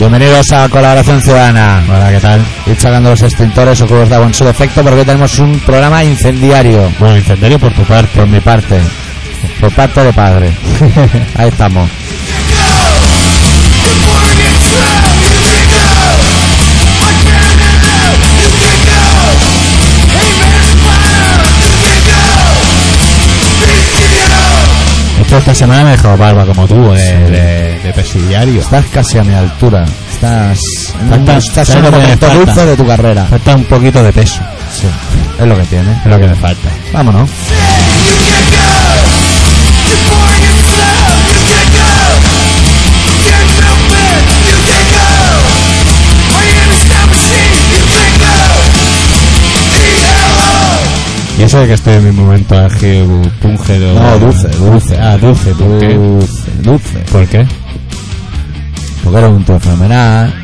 Bienvenidos a Colaboración Ciudadana. Hola, ¿qué tal? Ir sacando los extintores o cubos de agua en su defecto porque hoy tenemos un programa incendiario. Bueno, incendiario por tu parte. Por mi parte. Por parte de padre. Ahí estamos. Esta semana me dejó barba como tú, de, de, de presidiario. Estás casi a mi altura. Estás Falta- estás ¿sabes en un momento falta? dulce de tu carrera. Falta un poquito de peso. Sí. Es lo que tiene. Es lo que me falta. Vámonos. Y eso de que estoy en mi momento álgido, púngero... No, dulce, dulce. Ah, dulce, ¿por qué? Dulce, dulce. ¿Por qué? Porque era un tío fenomenal.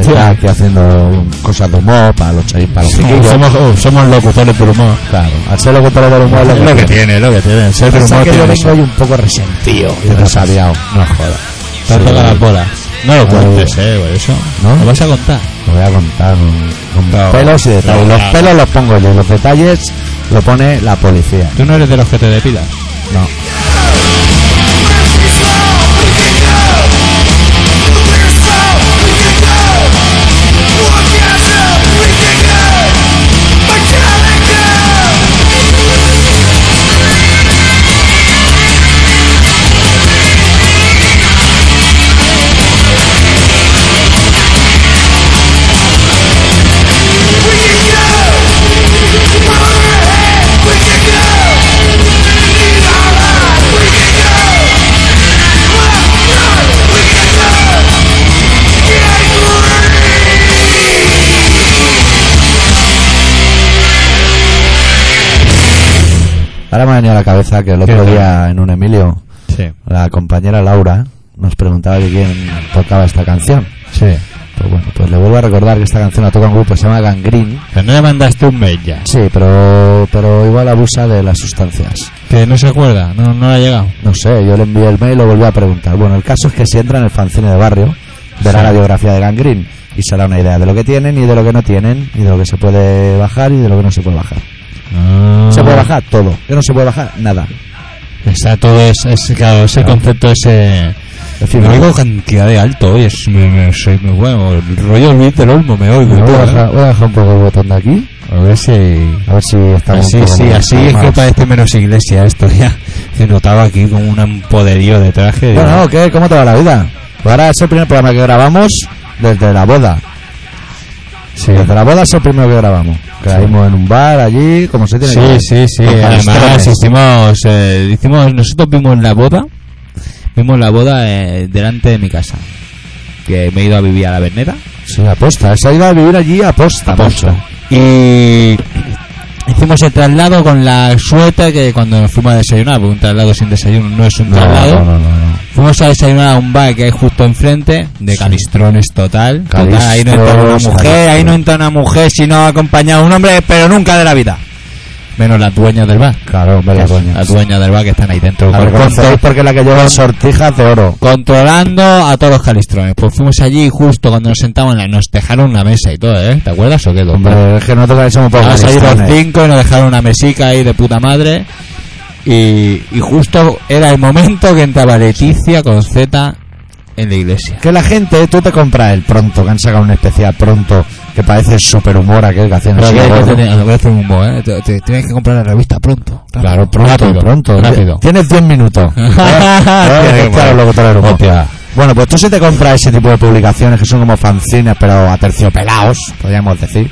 Está aquí haciendo cosas de humor para los chavales, para los chiquillos. Somos, oh, somos locutores por humor. Claro, al ser locutor del humor Es lo que tiene, es lo que tiene. Ser humor que yo tiene vengo eso. hoy un poco resentido y resabiado. No jodas. Te han Sí. tocado las bolas. No lo cuentes, eh, güey, eso. ¿No? ¿Lo vas a contar? Lo voy a contar con, con pelos y detalles. Los pelos los pongo yo los detalles lo pone la policía. ¿Tú no eres de los que te depilas? No. Ahora me ha venido a la cabeza que el otro día en un Emilio, Sí. la compañera Laura nos preguntaba que quién tocaba esta canción. Sí. Pues bueno, pues le vuelvo a recordar que esta canción la toca un grupo que se llama Gangrene. Pero no le mandaste un mail ya. Sí, pero, pero igual abusa de las sustancias. Que no se acuerda, no, no le ha llegado. No sé, yo le envié el mail y lo volví a preguntar. Bueno, el caso es que si entra en el fanzine de barrio, verá Sí. la biografía de Gangrene y se hará una idea de lo que tienen y de lo que no tienen y de lo que se puede bajar y de lo que no se puede bajar. Se puede bajar todo, que no se puede bajar nada. Está todo ese, ese, claro, ese Claro. concepto ese... Fin, me voy oigo cantidad de alto hoy, es me, me, soy muy bueno. El rollo Luis del Olmo me oigo. y a todo, bajar, voy a bajar un poco el botón de aquí, A ver si... a ver si estamos Así, poco sí, así es que parece menos iglesia esto ya. He notado aquí como un poderío de traje. Bueno, ¿qué? ¿Cómo te va la vida? Pues ahora es el primer programa que grabamos desde la boda. Sí. Desde la boda es el primero que grabamos. Caímos en un bar allí, como se tiene Sí, que sí, sí. Con Además, hicimos, eh, hicimos, nosotros vimos la boda, vimos la boda eh, delante de mi casa. Que me he ido a vivir a la Verneda. Sí, aposta. Se ha ido a vivir allí aposta. Aposta. macho. Y hicimos el traslado con la suerte que cuando nos fuimos a desayunar, porque un traslado sin desayuno no es un No, traslado. no, no, no, no. Fuimos a desayunar a un bar que hay justo enfrente, de calistrones total. total. Ahí no entra una Calistrones, mujer, ahí no entra una mujer, sino acompañado de un hombre, pero nunca de la vida. Menos las dueñas del bar. Claro, hombre, la dueña. Las dueñas del bar que están ahí dentro. A con- reconoceréis porque es la que lleva sortijas de oro. controlando a todos los calistrones. Pues fuimos allí y justo cuando nos sentamos, en la- nos dejaron una mesa y todo, ¿eh? ¿Te acuerdas o qué? doctor? Hombre, es que nosotros también somos pocos los cinco y nos dejaron una mesica ahí de puta madre. Y, y justo era el momento que entraba Leticia con Z en la iglesia. Que la gente, tú te compras el pronto, que han sacado un especial pronto, que parece super humor aquel que hacían Pero así, que- hacer un humor, ¿eh? Te- te- Tienes que comprar la revista pronto. Claro, pronto, Rápido, pronto. Rápido. Tienes 10 minutos. Claro. Bueno, pues tú si te compras ese tipo de publicaciones que son como fanzines, pero aterciopelados, podríamos decir.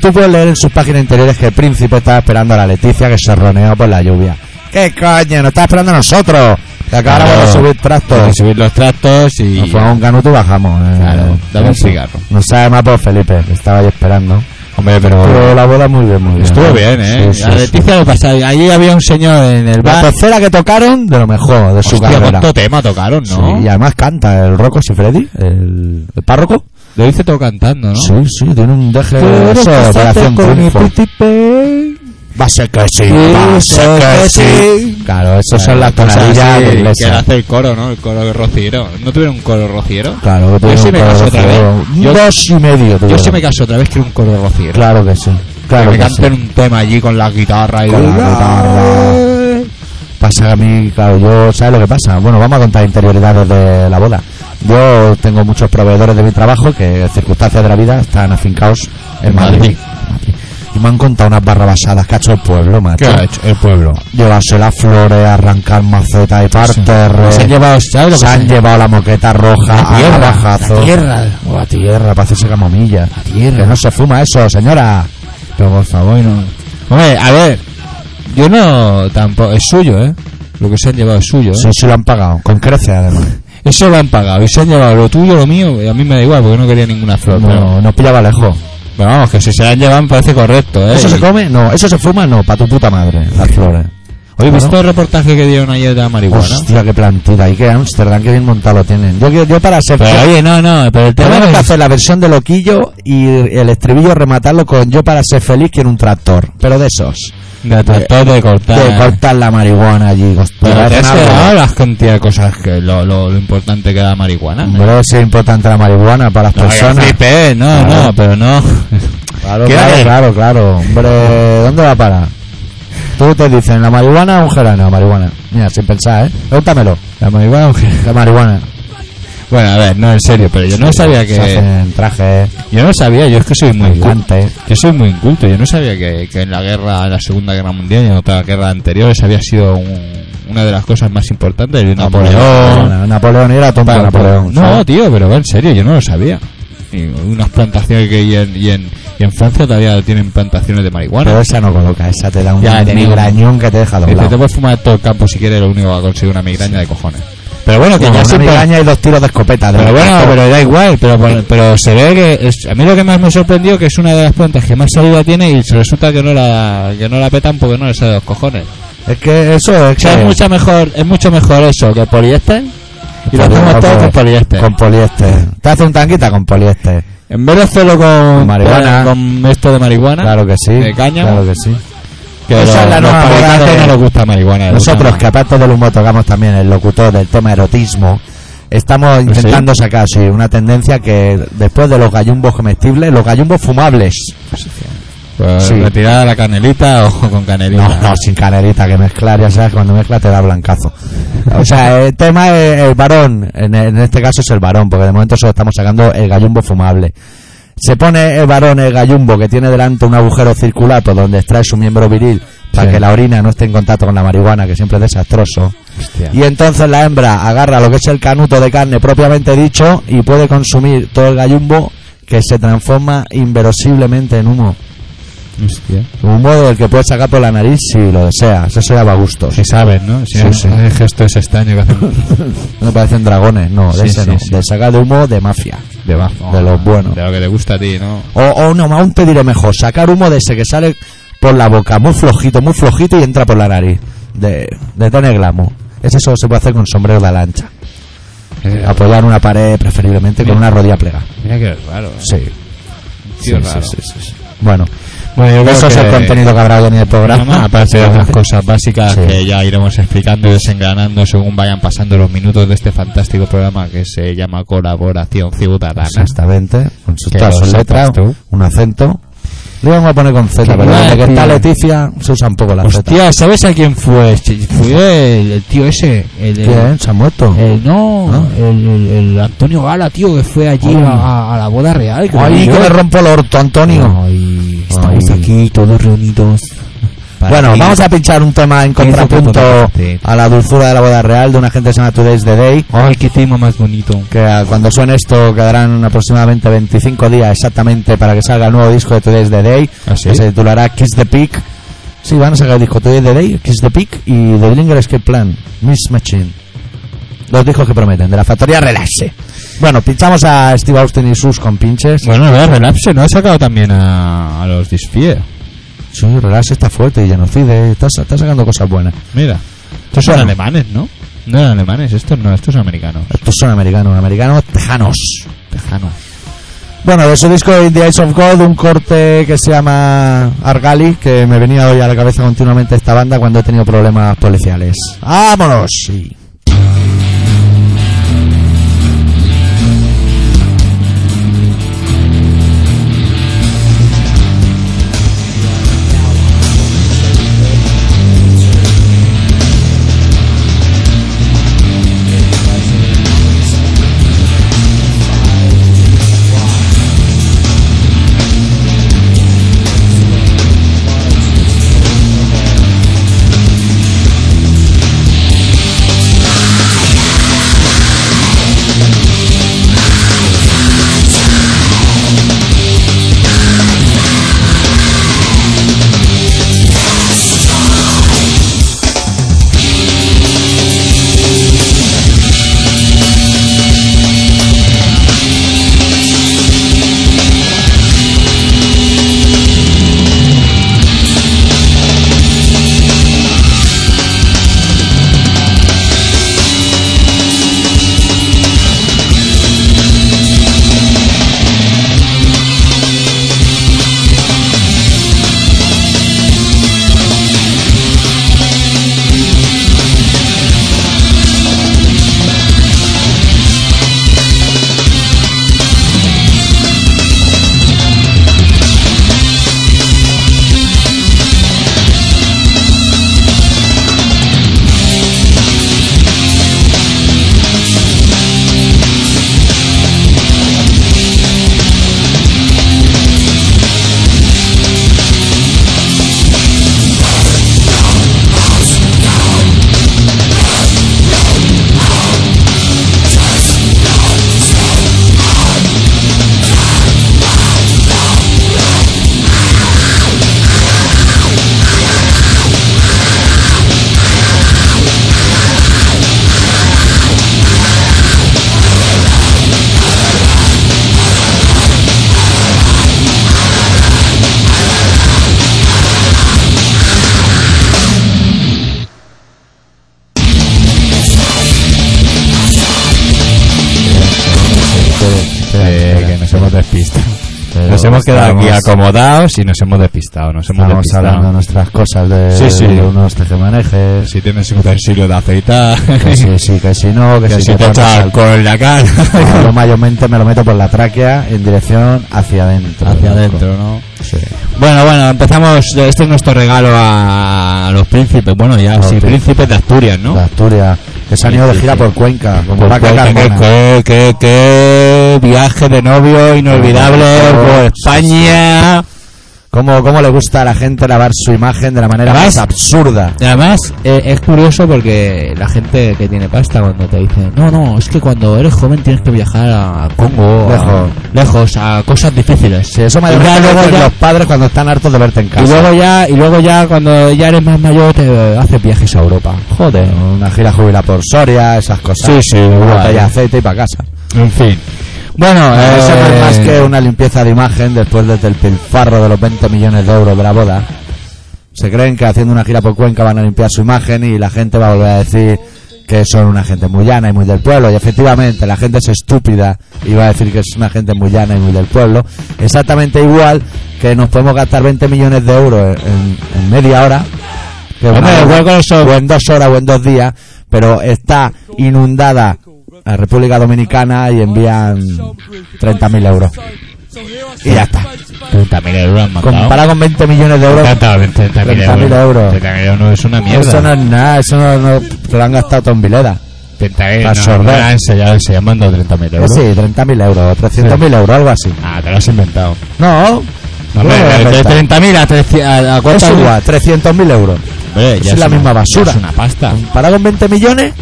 Tú puedes leer en sus páginas interiores que el príncipe estaba esperando a la Leticia que se roneó por la lluvia. ¿Qué coño? Nos está esperando a nosotros. Que acabamos Claro. de subir Hay trastos. que subir los trastos y... Nos fuimos a un canuto y bajamos. eh. Claro, dame un cigarro. No sabe más por Felipe, que estaba ahí esperando. Hombre, pero... Pero la boda muy bien, muy bien. Estuvo bien, ¿eh? Sí, sí, a sí. Leticia lo pasaba. Allí había un señor en el La bar. tercera que tocaron, de lo mejor de su Hostia, carrera. cuánto tema tocaron, ¿no? Sí, y además canta el Rocco Freddy, el, el párroco. Lo hice todo cantando, ¿no? Sí, sí, tiene un deje casarte Operación Triunfo. Va a ser que sí, va a ser que sí. Claro, esas son las tonadillas de Que hace el coro, ¿no? El coro rociero. ¿No tuvieron un coro rociero? Claro, que Yo sí me caso otra vez. Yo- Dos y medio. Yo sí me caso otra vez que era un coro rociero. Claro que sí. Claro que que me sí. canten un tema allí con la guitarra y Con la guitarra. Pasa que a mí, claro, yo, ¿sabes lo que pasa? Bueno, vamos a contar interioridades de la boda. Yo tengo muchos proveedores de mi trabajo que, circunstancias de la vida, están afincados en En Madrid. Madrid. Y me han contado unas barrabasadas que ha hecho el pueblo, macho. ¿Qué ha hecho el pueblo? Llevarse las flores, arrancar macetas y parterres. Se han llevado, ¿sabes lo Se que han llevado la moqueta roja La tierra, a bajazo. la tierra. O la tierra, para hacerse camomilla. La tierra. Que no se fuma eso, señora. Pero por favor, no. Hombre, a ver, yo no tampoco. Es suyo, ¿eh? Lo que se han llevado es suyo, ¿eh? Sí, sí lo han pagado. Con crece, además. Eso lo han pagado y se han llevado lo tuyo, lo mío. Y a mí me da igual porque no quería ninguna flor. Pero, No, no pillaba lejos. Pero vamos, que si se la han llevado me parece correcto, ¿eh? ¿Eso se come? No. ¿Eso se fuma? No, para tu puta madre, las flores. Oye. ¿viste el reportaje que dieron ayer de la marihuana? Hostia, qué plantita. Y qué Amsterdam, qué bien montado lo tienen. Yo, yo para ser... Pero oye, no, no, pero el tema Tenemos que es... hacer la versión de loquillo y el estribillo rematarlo con yo para ser feliz quiero un tractor. Pero de esos. De tratar de cortar. De cortar la marihuana allí. Pero te has quedado las cantidad de cosas que lo, lo, lo importante que da la marihuana. Hombre, es importante la marihuana para las No, personas. flipé, no, Claro. no, pero no. Claro, ¿Qué claro, claro, claro. Hombre, ¿dónde va a parar? Tú te dicen, ¿la marihuana o un geranio? Marihuana. Mira, sin pensar, ¿eh? Pregúntamelo. La marihuana, mujer. La marihuana. Bueno, a ver, no, en serio, pero yo no sabía Se que. hacen trajes, Yo no sabía, yo es que soy muy inculto. Yo soy muy inculto, yo no sabía que, que en la guerra, en la Segunda Guerra Mundial y en otras guerras anteriores había sido un- una de las cosas más importantes de Napoleón. Napoleón. Napoleón era tonto Para- Napoleón. No, ¿sabes? tío, pero en serio, yo no lo sabía. Y unas plantaciones que y en, y en, y en Francia todavía tienen plantaciones de marihuana. Pero esa no coloca, esa te da un te migrañón que te deja Dice, te doblado. puedes fumar todo el campo si quieres, lo único que va a conseguir una migraña de cojones. Pero bueno, que ya una siempre... migraña y dos tiros de escopeta. de Pero bueno, pero da igual, pero, pero, se ve que es, a mí lo que más me sorprendió que es una de las plantas que más salida tiene y resulta que no la que no la petan porque no les sale de los cojones. Es que eso es O sea, que... es mucho mejor, es mucho mejor eso que poliéster y lo hacemos todo con poliéster. Con poliéster. Te hace un tanquita con poliéster. En vez de hacerlo con Marihuana. con esto de marihuana, Claro que sí. de cáñamo, Claro que sí. Que Esa los, es la los nueva moda fabricantes de- no les gusta marihuana. les gusta Nosotros, que aparte del humo tocamos también el locutor del tema erotismo, estamos intentando sacar sí, una tendencia que después de los gallumbos comestibles, los gallumbos fumables. Pues sí. retirada la canelita o con canelita. No, no, sin canelita, que mezclar, ya sabes, cuando mezcla te da blancazo. O sea, el tema es el varón, en, en este caso es el varón, porque de momento solo estamos sacando el gallumbo fumable. Se pone el varón, el gallumbo, que tiene delante un agujero circular por donde extrae su miembro viril, para Sí. que la orina no esté en contacto con la marihuana, que siempre es desastroso. Hostia. Y entonces la hembra agarra lo que es el canuto de carne propiamente dicho y puede consumir todo el gallumbo que se transforma inverosiblemente en humo. Hostia. Humo del que puedes sacar por la nariz si lo deseas. Eso ya va a gusto. Si sabes, ¿no? Si Sí, no, sí. El gesto es extraño que hacen No parecen dragones, no, de Sí, ese no. De sacar de humo de mafia. de. De los buenos. De lo que te gusta a ti, ¿no? O, o no, aún te diré mejor. Sacar humo de ese que sale por la boca, muy flojito, muy flojito y entra por la nariz. De, de tener glamour. Ese solo se puede hacer con sombrero de lancha. Apoyar una pared preferiblemente con una rodilla plegada. Mira que raro. ¿eh? Sí. Tío Sí, raro. sí, sí, sí, sí. Bueno, Bueno, eso es el contenido que habrá hoy en el programa. Aparte de otras cosas básicas Sí. que ya iremos explicando y desengranando según vayan pasando los minutos de este fantástico programa que se llama Colaboración Ciudadana. Exactamente, con sus, letras, tú. un acento. Le vamos a poner con Z, pero que está. Leticia se usa un poco la Z. Hostia, ¿sabes a quién fue? Fue el, el tío ese. El, el- ¿Quién? ¿Se ha muerto? el- no, ¿No? El, Antonio Gala, tío, que fue allí Ay. a, a- la boda real. Ay, que me rompo el orto, Antonio. Ay, estamos aquí todos reunidos. Bueno, vamos a pinchar un tema en contrapunto a la dulzura de la boda real de una gente que se llama Today's the Day. Ay, qué tema más bonito. Que cuando suene esto quedarán aproximadamente 25 días exactamente para que salga el nuevo disco de Today's the Day. ¿Ah, sí? Que se titulará Kiss the Peak. Sí, van a sacar el disco Today's the Day, Kiss the Peak y The Blinger Escape Plan, Miss Machine. Los discos que prometen, de la factoría Relaxe. Bueno, pinchamos a Steve Austin y sus compinches. Bueno, a ver, Relapse no ha sacado también a, a los Disfie. Sí, Relaxe está fuerte y Genocide, está, está sacando cosas buenas. Mira, estos son Bueno. alemanes, ¿no? No eran alemanes, estos no, estos son americanos. Estos son americanos, americanos tejanos. Tejano. Bueno, de su disco In the Eyes of God, un corte que se llama Argali, que me venía hoy a la cabeza continuamente esta banda cuando he tenido problemas policiales. ¡Vámonos! Sí. Quedado aquí acomodados y nos hemos despistado. Nos hemos Estamos despistado. hablando de nuestras cosas, de, Sí, sí. de unos tejemanejes. Si tienes un utensilio de aceitar, Que sí, sí, que si no, que, que si si te echas en la cara. Yo mayormente me lo meto por la tráquea en dirección hacia adentro. Hacia adentro, ¿no? Sí. Bueno, bueno, empezamos. Este es nuestro regalo a, los príncipes. Bueno, ya, Los sí, príncipes de Asturias, ¿no? De Asturias, que se han ido de gira por Cuenca, como vaca pues, qué, qué- qué viaje de novio inolvidable por España. ¿Cómo, ¿Cómo le gusta a la gente lavar su imagen de la manera Además- más absurda? Además, eh, es curioso porque la gente que tiene pasta cuando te dice, no, no, es que cuando eres joven tienes que viajar a Congo, a- Lejos. lejos, a cosas difíciles. Sí, eso mayormente lo luego ya- los padres cuando están hartos de verte en casa. Y luego ya, y luego ya cuando ya eres más mayor te haces viajes a Europa. Joder. Una gira jubilada por Soria, esas cosas. Sí, sí, Una botella de aceite y para casa. En fin. Bueno, eh, Eso no es más que una limpieza de imagen después del pilfarro de los 20 millones de euros de la boda. Se creen que haciendo una gira por Cuenca van a limpiar su imagen y la gente va a volver a decir que son una gente muy llana y muy del pueblo. Y efectivamente, la gente es estúpida y va a decir que es una gente muy llana y muy del pueblo. Exactamente igual que nos podemos gastar 20 millones de euros en, en media hora. Que eso- o en dos horas o en dos días, pero está inundada a República Dominicana y envían 30.000 euros. Y ya está. 30.000 euros han. Comparado con 20 millones de euros, 30.000 30.000 euros. 30.000 euros es una mierda. eso no es nada, eso no, no- lo han gastado todo en Vileda. 30.000 para no, no, se, ya, se llaman 30.000 Eh, euros. sí, 30.000 euros, 300.000 euros, algo así. Ah, te lo has inventado. No, No, ¿cómo hombre, lo voy a de inventar? 30.000 a, 300 a, a es cuánto- igual, 300.000 euros. Hombre, es la una- misma basura. ya Es una pasta. Comparado con 20 millones,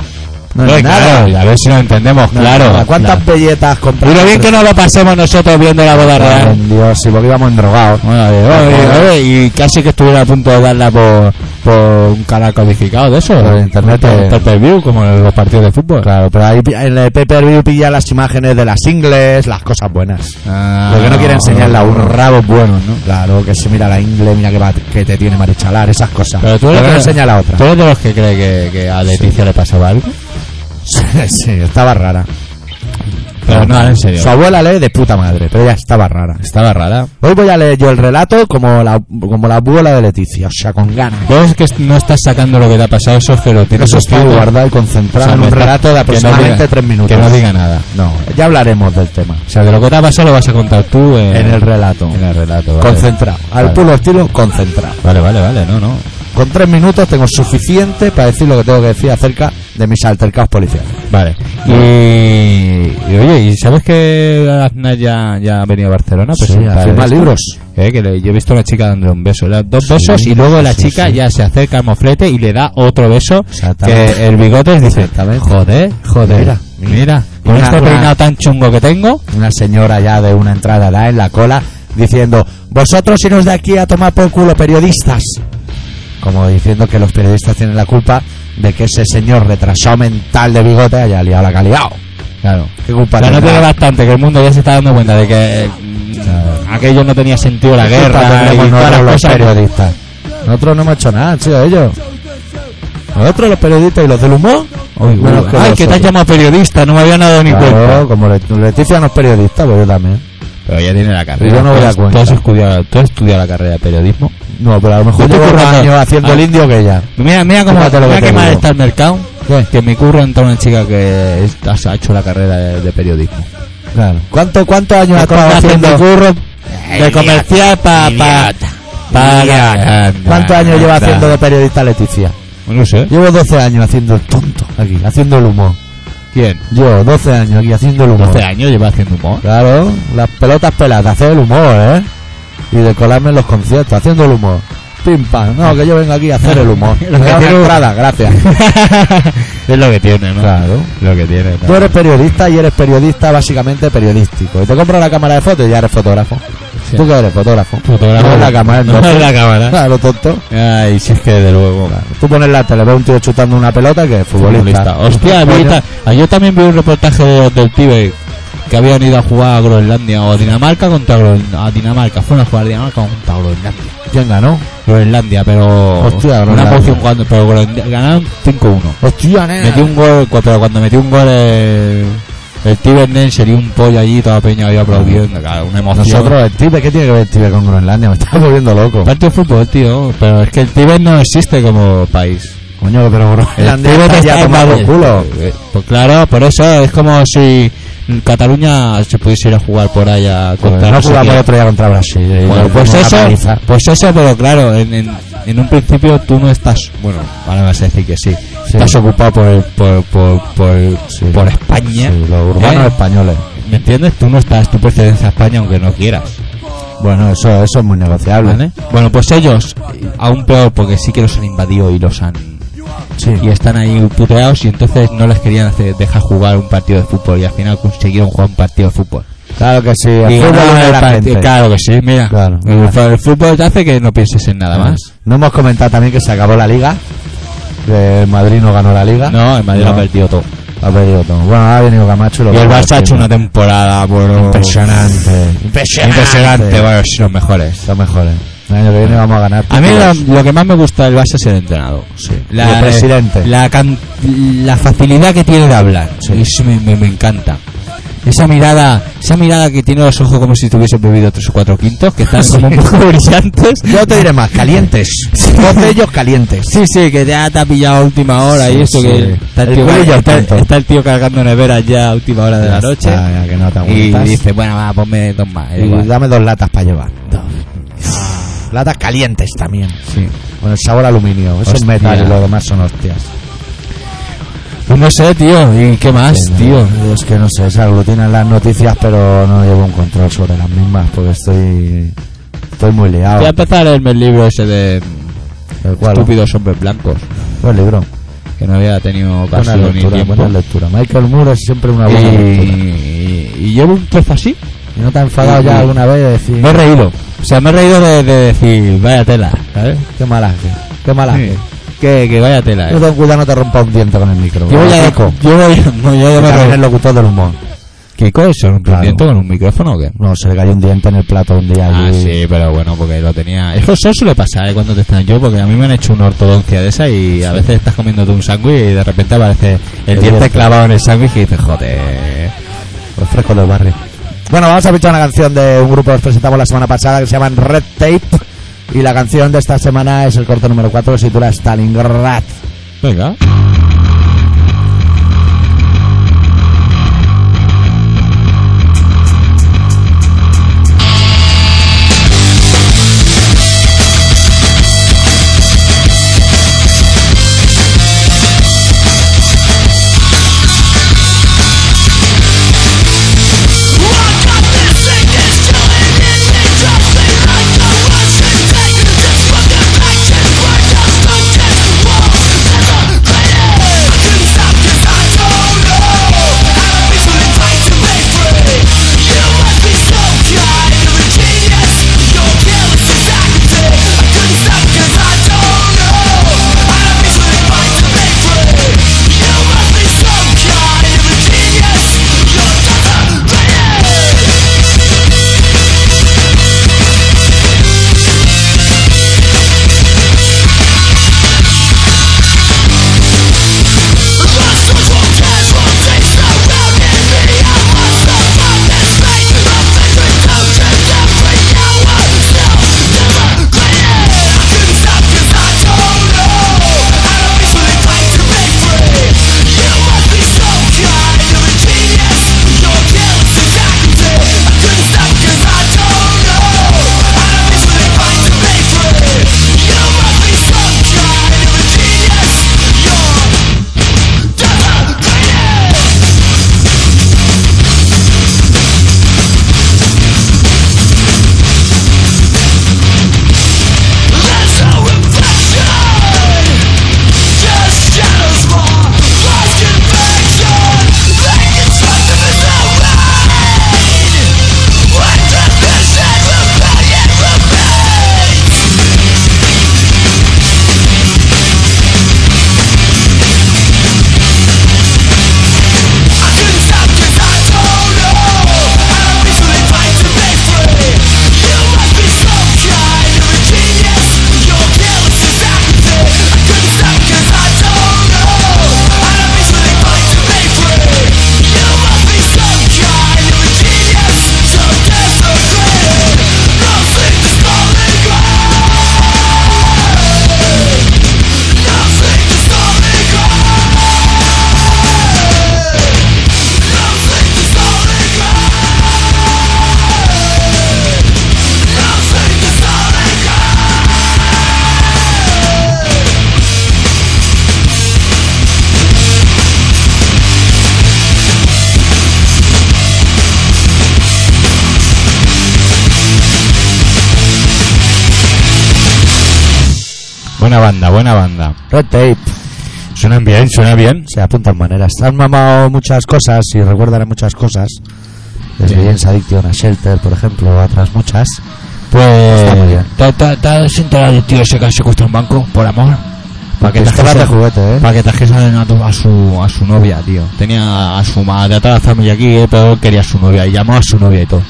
no es nada. claro, a ver si lo entendemos, No, claro. nada. ¿Cuántas claro. belletas Y compramos? lo bien que nos lo pasemos nosotros viendo la boda real. Dios, si porque íbamos endrogados. Bueno, oye, oye, y casi que estuviera a punto de darla por, por un canal codificado de eso. Por internet, Por eh. pay-per-view, como en los partidos de fútbol. Claro, pero ahí en el pay-per-view pilla las imágenes de las ingles, las cosas buenas. Ah, Lo que no quiere enseñarle a uno. Los rabos buenos, ¿no? Claro, que se mira la ingle, mira que, va- que te tiene marichalar, esas cosas. Pero tú Lo que no enseña la otra. ¿Tú eres de los que cree que, que a Leticia le pasaba algo? sí, estaba rara. Pero no, en serio. Su abuela lee de puta madre, pero ella estaba rara. Estaba rara. Hoy voy a leer yo el relato como la, como la abuela de Leticia, o sea, con ganas. Vos que no estás sacando lo que te ha pasado, eso es que lo tienes Eso escrito. guardado y O concentrado sea, en un relato de aproximadamente diga- tres minutos. Que no diga nada. No, ya hablaremos del tema. O sea, de lo que te ha pasado lo vas a contar tú en, En el relato. en el relato. Vale. Concentrado. Al Vale. puro estilo, concentrado. Vale, vale, vale, no, no. Con tres minutos tengo suficiente para decir lo que tengo que decir acerca de mis altercados policiales. Vale. Y, y oye, ¿y sabes que Aznar ya, ya ha venido a Barcelona? a Sí, presentar a firmar esto? libros. Eh, que le- yo he visto a una chica dándole un beso. Le da dos Sí, besos y luego la sí, chica ya se acerca al moflete y le da otro beso. Que el bigote dice, joder, joder. Mira, con Una- este una- peinado tan chungo que tengo. Una señora ya de una entrada da en la cola diciendo, vosotros iros de aquí a tomar por culo periodistas. Como diciendo que los periodistas tienen la culpa de que ese señor retrasado mental de bigote haya liado la que ha liado. Claro. ¿Qué culpa O sea, no tiene bastante, que el mundo ya se está dando cuenta de que mm, aquello no tenía sentido la ¿Qué culpa guerra y todas los cosas. periodistas? Nosotros no hemos hecho nada, sido ellos. Nosotros los periodistas y los del humor. Uy, uy, ay, que te has llamado periodista, no me había dado ni Claro, cuenta. como Le- Leticia no es periodista, pero yo también. Pero ya tiene la carrera. Yo no me ¿Tú da has- cuenta. ¿Tú has estudiado, tú has estudiado la carrera de periodismo? No, pero a lo mejor Yo llevo más. años haciendo Ah. el indio que ella. Mira, mira cómo Fíjate lo mira que mal está el mercado. ¿Qué? Que en mi curro entra una chica que es- ha hecho la carrera de, de periodismo. Claro. ¿Cuánto, ¿Cuántos años ¿Cuánto estado haciendo? mi curro de comercial para pa, pa- ¿Cuántos años lleva haciendo de periodista Leticia? No sé. Llevo 12 años haciendo el tonto aquí, haciendo el humor. ¿Quién? Yo, 12 años aquí haciendo el humor. 12 años lleva haciendo humor. Claro, las pelotas peladas, hacer el humor, ¿eh? Y de colarme en los conciertos, haciendo el humor. Pim pam, no, que yo vengo aquí a hacer el humor. Lo que tiene- entrada, gracias. es lo que tiene, ¿no? Claro. Lo que tiene. Tú eres periodista y eres periodista básicamente periodístico. Y te compras la cámara de fotos y ya eres fotógrafo. ¿Tú qué eres? Fotógrafo. Fotógrafo. No la cámara, No entonces. es la cámara. Claro, tonto. Ay, si es que de luego. Tú pones la tele, ves un tío chutando una pelota que es futbolista. Hostia, Coño. vi ta- ah, yo también vi un reportaje de del Tíbet que habían ido a jugar a Groenlandia o a Dinamarca contra Groen- a Dinamarca. Fueron a jugar a Dinamarca contra Groenlandia. ¿Quién ganó? Groenlandia, pero Hostia, una Groenlandia. poción cuando pero Groenlandia- ganaron 5-1. Hostia, nena. Metió un gol, pero cuando metió un gol el, el Tíbet Nen sería un pollo allí, toda peña ahí aplaudiendo, claro, una emoción. Nosotros, el Tíbet, ¿qué tiene que ver el Tíbet con Groenlandia? Me está volviendo loco. Partido de fútbol, tío, pero es que el Tíbet no existe como país. Coño, pero El Groenlandia Tíbet está ya tomado Madrid. culo. Eh, Pues claro, por eso es como si Cataluña se pudiese ir a jugar por allá Pues contra no no sé jugamos el otro día contra Brasil. y Bueno, pues eso, pues eso, pero claro, en, en, en un principio tú no estás, bueno, ahora me vas a decir que sí, Sí. estás ocupado por, el- por, por, por, Sí. por España, Sí, los urbanos ¿Eh? españoles. ¿me entiendes? Tú no estás, tu pertenencia a España aunque no quieras, Bueno, eso, eso es muy negociable. ¿vale? Bueno, pues ellos, aún peor, porque sí que los han invadido y los han Sí. y están ahí puteados y entonces no les querían hacer, dejar jugar un partido de fútbol y al final consiguieron jugar un partido de fútbol. Claro que sí. El Y fútbol la gente. Claro que sí, mira. Claro. El, el fútbol te hace que no pienses en nada más. No hemos comentado también que se acabó la liga. El Madrid no ganó la liga. No, el Madrid No. ha perdido todo. Ha perdido todo. Bueno, ha venido Camacho y lo Y el Barça ha hecho una temporada bueno, Impresionante. Impresionante, bueno, sí, los mejores. Los mejores. El año que viene vamos a ganar. A mí lo, lo que más me gusta del Barça es el entrenador. Sí. Y el presidente. La, can- la facilidad que tiene de hablar. Eso me, me- me encanta. Esa mirada, esa mirada que tiene los ojos como si tuviese bebido tres o cuatro quintos, que están como un poco brillantes. Yo te diré más, calientes. Dos de ellos calientes. Sí, sí, que ya te ha pillado a última hora y eso sí. que está el, tío, culillo está, tonto. está el tío cargando neveras ya a última hora de la noche Ah, que no te y dice, bueno, va, ponme dos más. Y igual. dame dos latas para llevar. Latas calientes también. Sí. Con el sabor aluminio. Eso es metal y lo demás son hostias. Pues no sé, tío, ¿y qué más, Sí, no, tío? Es que no sé, se aglutinan las noticias, pero no llevo un control sobre las mismas porque estoy. Estoy muy liado. Voy a empezar a leerme el libro ese de ¿El cual? Estúpidos Hombres Blancos, Buen libro. que no había tenido Buena ocasión ni lectura, tiempo. buena lectura. Michael Moore es siempre una Y, buena lectura. y- y llevo un trozo así. ¿Y no te has enfadado y- ya alguna vez de decir. Me he reído. O sea, me he reído de, de decir, vaya tela, ¿sabes? Qué malaje. Qué malaje. Sí. Que, que vaya tela. Eh. ten cuidado, no te rompa un diente con el micro. Yo voy a... Kiko. Yo voy... No, yo también reí. es locutor del humor. ¿Kiko eso? ¿Un Claro. diente con un micrófono o qué? No, se le cayó un diente en el plato un día Ah, allí. sí, pero bueno, porque lo tenía. Eso, eso suele pasar ¿eh? cuando te están yo, porque a mí me han hecho una ortodoncia de esa y a veces estás comiéndote un sándwich y de repente aparece el El diente clavado en el sándwich y dices, joder. Los frescos del barrio. Bueno, vamos a pinchar una canción de un grupo que os presentamos la semana pasada que se llaman Red Tape. Y la canción de esta semana es el corto número 4 que se titula Stalingrad. Venga. Buena banda, buena banda. Red Tape. Suenan bien, suena bien. Se apuntan maneras. Han mamado muchas cosas y recuerdan a muchas cosas. Desde Sí. James Addiction a Shelter, por ejemplo, otras muchas. Pues. Está muy bien. ¿Te, te, te has enterado del tío ese que secuestrado un banco por amor? Para que de trajese- juguete, ¿eh? Para que trajese a, tu- a su, a su novia, tío. Tenía a su madre, a toda la familia aquí, eh, pero quería a su novia y llamó a su novia y todo.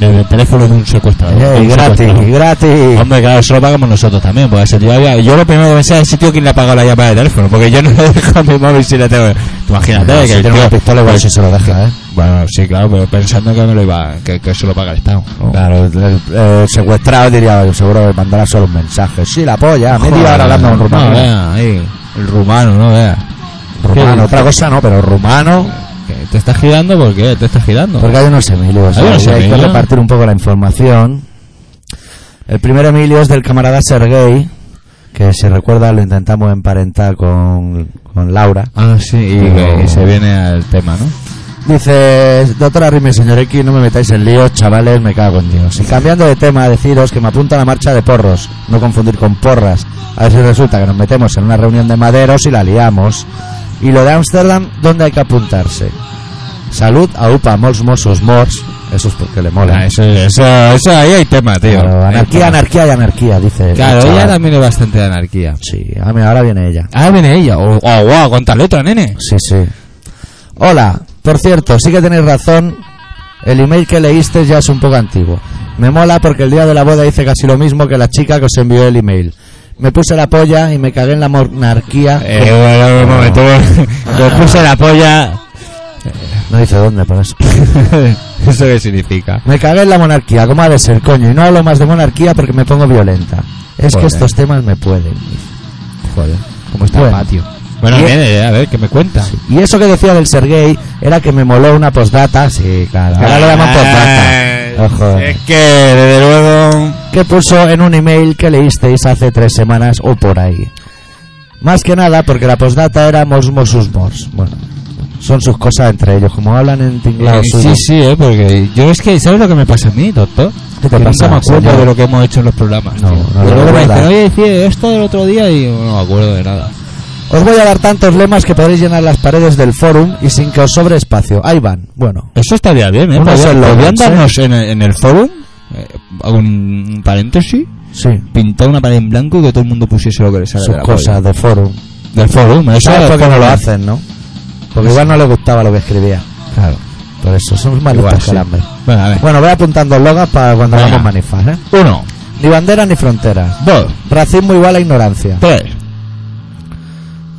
Desde el teléfono de un secuestrador. un gratis, secuestrador. gratis. Hombre, claro, eso lo pagamos nosotros también, porque ese tío había... Yo lo primero que pensé es ese tío quién le ha pagado la llamada de teléfono, porque yo no le dejo a mi móvil si le tengo... Tú imagínate No, que si el tiene tío- una pistola igual pues- si se lo deja, ¿eh? Bueno, sí, claro, pero pensando que me lo iba... Que, que eso lo paga el Estado. ¿no? Claro, el, el- el secuestrado diría, "Oye, seguro que mandará solo un mensaje. Sí, la polla, media hora hablando con No, rumano. vea, ahí, el rumano, no vea. rumano, otra cosa no, pero rumano. ¿Te estás girando? ¿Por qué? ¿Te estás girando? Porque hay unos Emilios. Hay unos Y hay que repartir un poco la información. El primer Emilio es del camarada Sergei, que si recuerda lo intentamos emparentar con, con Laura. Ah, sí, y, Pero- y se viene al tema, ¿no? Dice, doctora Rime, señor X, no me metáis en líos, chavales, me cago en Dios. Y cambiando de tema, deciros que me apunta la marcha de porros, no confundir con porras. A ver si resulta que nos metemos en una reunión de maderos y la liamos. Y lo de Ámsterdam, ¿dónde hay que apuntarse? Salud a UPA, mols, mosos, mors. Eso es porque le mola. Ah, eso, eso, eso, ahí hay tema, tío. Claro, anarquía, anarquía y anarquía, dice. Claro, ella también es bastante de anarquía. Sí, ah, mira, ahora viene ella. Ah, viene ella. Oh, oh, wow, cuántas letras, nene. Sí, sí. Hola, por cierto, sí que tenéis razón. El email que leíste ya es un poco antiguo. Me mola porque el día de la boda hice casi lo mismo que la chica que os envió el email. Me puse la polla y me cagué en la monarquía. Eh, bueno, un momento. Le puse la polla. No dice dónde, por eso. ¿Eso qué significa? Me cagué en la monarquía, ¿cómo ha de ser, coño? Y no hablo más de monarquía porque me pongo violenta. Es que estos temas me pueden. Joder, ¿cómo está Bueno. el patio? Bueno, Y- bien, eh, a ver, ¿qué me cuenta? Y eso que decía del Sergei era que me moló una postdata. Sí, claro. Ahora lo llaman postdata. Ojo. Es que, desde luego... Que puso en un email que leísteis hace tres semanas o por ahí. Más que nada porque la postdata era mos mosus mors. Bueno, son sus cosas entre ellos. Como hablan en tinglado Eh, sí, sí, eh, porque yo es que, ¿sabes lo que me pasa a mí, doctor? ¿Qué te Que pasa, nunca me acuerdo señor? de lo que hemos hecho en los programas. No, tío. no lo luego me dicen, oye, decía esto del otro día y no me acuerdo de nada. Os voy a dar tantos lemas que podréis llenar las paredes del forum y sin que os sobre espacio. Ahí van. Bueno, Eso estaría bien, ¿eh? Podrían, podrían ¿eh? darnos en, el- en el forum eh, un paréntesis, sí. pintar una pared en blanco y que todo el mundo pusiese lo que les sale Sus de la cosas polla. de forum. Del forum, eso ¿Sabes es por qué no lo hacen, no? Porque igual no le gustaba lo que escribía. Claro. Por eso, son más listos sí. Bueno, a ver. Bueno, voy apuntando logas para cuando Venga. hagamos manifas, ¿eh? Uno, Ni banderas ni fronteras. dos, Racismo igual a ignorancia. tres.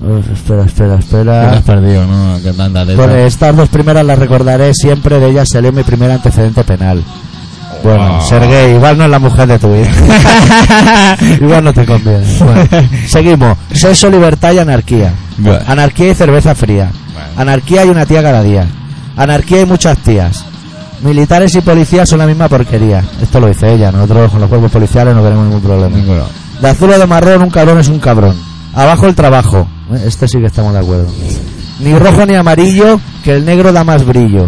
Uf, espera, espera, Te espera. has perdido, ¿no? Que estas dos primeras las recordaré siempre. De ellas salió mi primer antecedente penal. Bueno, Wow. ser gay igual no es la mujer de tu vida. igual no te conviene. Bueno, seguimos. Sexo, libertad y anarquía. Bueno. Anarquía y cerveza fría. Anarquía y una tía cada día. Anarquía y muchas tías. Militares y policías son la misma porquería. Esto lo dice ella. Nosotros con los cuerpos policiales no tenemos ningún problema. Ninguno. De azul o de marrón, un cabrón es un cabrón. Abajo el trabajo. Este sí que estamos de acuerdo. Ni rojo ni amarillo, que el negro da más brillo.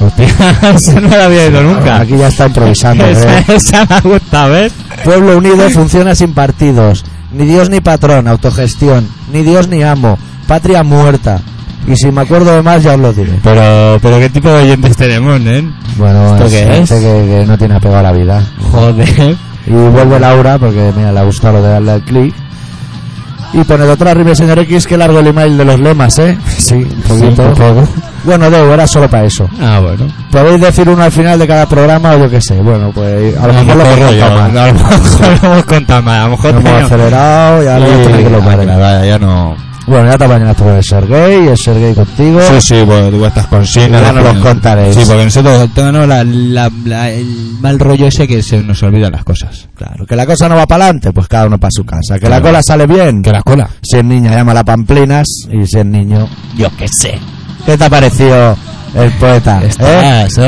Hostia, eso no lo había oído nunca. Aquí ya está improvisando. esa, esa me gusta, ¿ves? Pueblo unido funciona sin partidos. Ni Dios ni patrón, autogestión. Ni Dios ni amo. Patria muerta. Y si me acuerdo de más, ya os lo diré. Pero, pero ¿qué tipo de oyentes tenemos, ¿eh? Bueno, ¿Esto es qué gente es? que, que no tiene apego a la vida. Joder. Y vuelve Laura, porque mira, le ha gustado lo de darle al clic. Y pone otra rime, señor X, que largo el email de los lemas, ¿eh? Sí, un poquito. un poco. Bueno, Deu, era solo para eso. Ah, bueno. Podéis decir uno al final de cada programa o yo qué sé. Bueno, pues a lo mejor lo hemos contado mal. A lo mejor lo hemos contado mal. A lo mejor Lo hemos acelerado y ahora Sí, tenéis que lo ah, vaya, ya no. Bueno, ya te apañas tú con el Sergey, el Sergey contigo. Sí, sí, bueno, tú estas consignas. Ya nos los contaréis. Sí, porque nosotros tenemos la, la- la- el mal rollo ese que se nos olvidan las cosas. Claro, que la cosa no va para adelante, pues cada uno para su casa. Que la Claro. cola sale bien. Que la cola. Si es niña, llama a Pamplinas. Y si es niño, Yo qué sé. ¿qué te ha parecido el poeta? Estás, ¿Eh?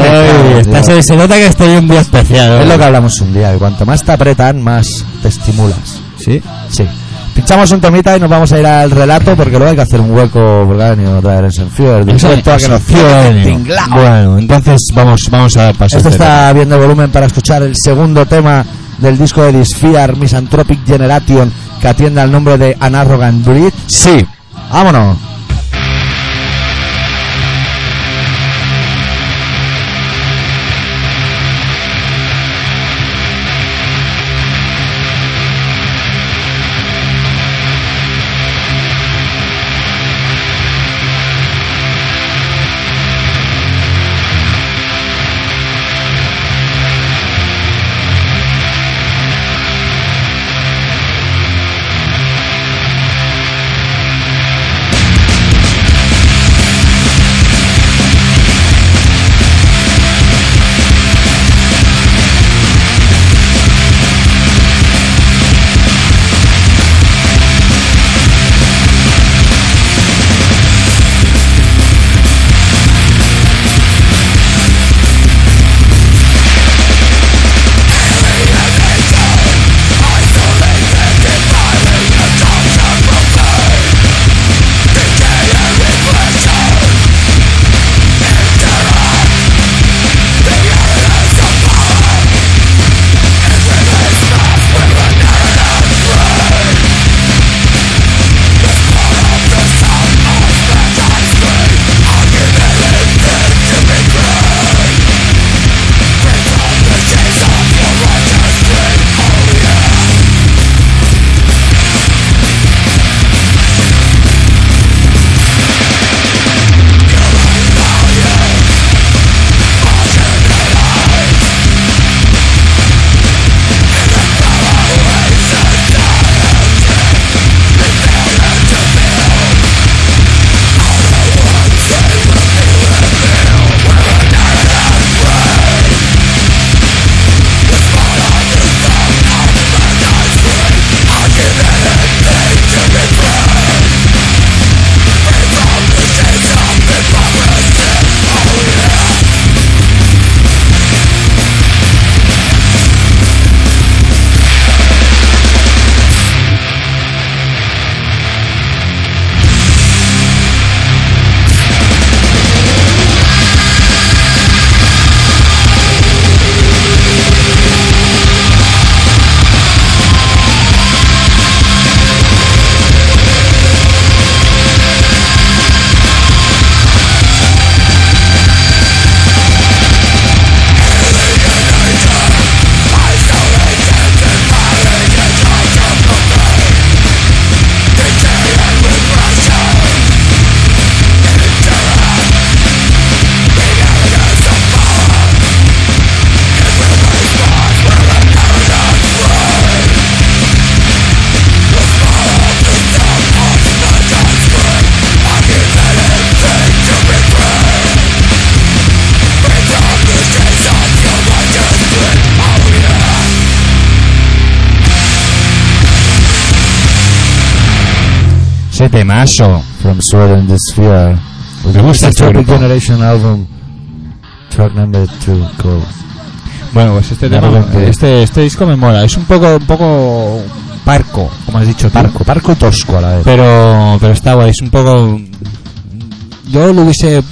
hoy, estás Tío. hoy- se nota que estoy un día especial. Es lo que hablamos un día, que cuanto más te apretan, más te estimulas. ¿Sí? Sí. Pinchamos un temita y nos vamos a ir al relato porque luego hay que hacer un hueco porque ha venido a traer el Senfier. Bueno, entonces vamos, vamos a paso. Esto está viendo volumen para escuchar el segundo tema del disco de Disfear Misanthropic Generation que atiende al nombre de An Arrogant Breed. Sí. ¡Vámonos! Ese temazo. from Sweden the Sphere. Me gusta este grupo. Generation album. Track number two, go. Bueno, pues este tema, que- este, este disco me mola. Es un poco, un poco parco, como has dicho tú. Parco, parco y tosco a la vez. Pero, pero está guay. Es un poco. Yo lo hubiese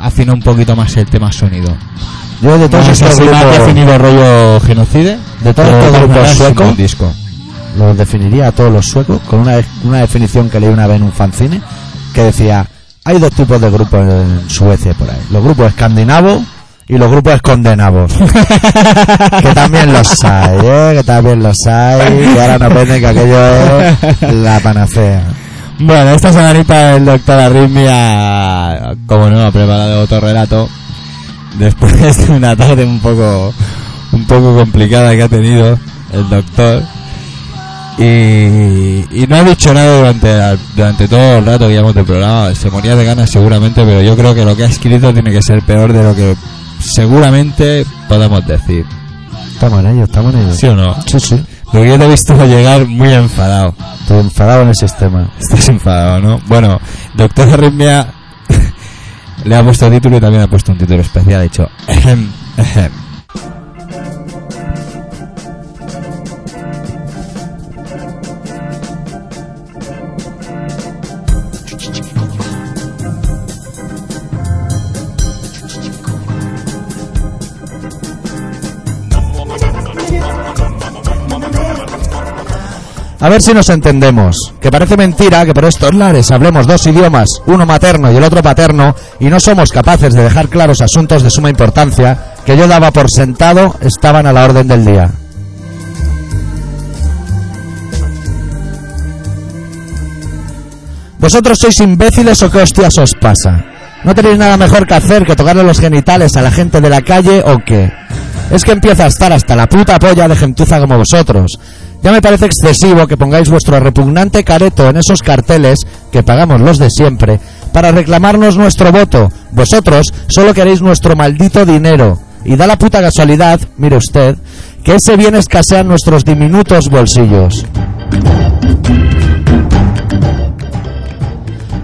afinado un poquito más el tema sonido. Yo de todos Más estos más grupos definido rollo genocide. De todos estos grupos suecos, disco. Los definiría a todos los suecos con una, una definición que leí una vez en un fanzine que decía hay dos tipos de grupos en Suecia por ahí los grupos escandinavos y los grupos escondenavos que también los hay ¿eh? que también los hay y ahora nos venden que aquello es la panacea Bueno, esta semanita el doctor Arritmia, como no, ha preparado otro relato. Después de una tarde un poco, un poco complicada que ha tenido el doctor. Y, y no ha dicho nada durante, durante todo el rato que llevamos del programa. Se moría de ganas seguramente, pero yo creo que lo que ha escrito tiene que ser peor de lo que seguramente podemos decir. estamos en ello estamos en ello ¿Sí o no? sí sí Porque yo te he visto llegar muy enfadado. estoy enfadado en el sistema Estás enfadado, ¿no? Bueno, Doctor Arritmia le ha puesto título y también ha puesto un título especial. Ha dicho, ejem, ejem. Ver si nos entendemos. Que parece mentira que por estos lares hablemos dos idiomas, uno materno y el otro paterno, y no somos capaces de dejar claros asuntos de suma importancia que yo daba por sentado estaban a la orden del día. ¿Vosotros sois imbéciles o qué hostias os pasa? ¿No tenéis nada mejor que hacer que tocarle los genitales a la gente de la calle o qué? Es que empieza a estar hasta la puta polla de gentuza como vosotros. Ya me parece excesivo que pongáis vuestro repugnante careto en esos carteles que pagamos los de siempre para reclamarnos nuestro voto. Vosotros solo queréis nuestro maldito dinero. Y da la puta casualidad, mire usted, que ese bien escasea en nuestros diminutos bolsillos.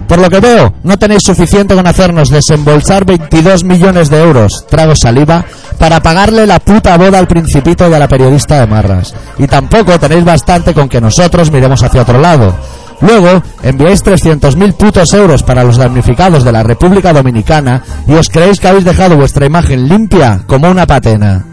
Por lo que veo, no tenéis suficiente con hacernos desembolsar 22 millones de euros, trago saliva, para pagarle la puta boda al principito y a la periodista de Marras. Y tampoco tenéis bastante con que nosotros miremos hacia otro lado. Luego, enviáis 300.000 putos euros para los damnificados de la República Dominicana y os creéis que habéis dejado vuestra imagen limpia como una patena.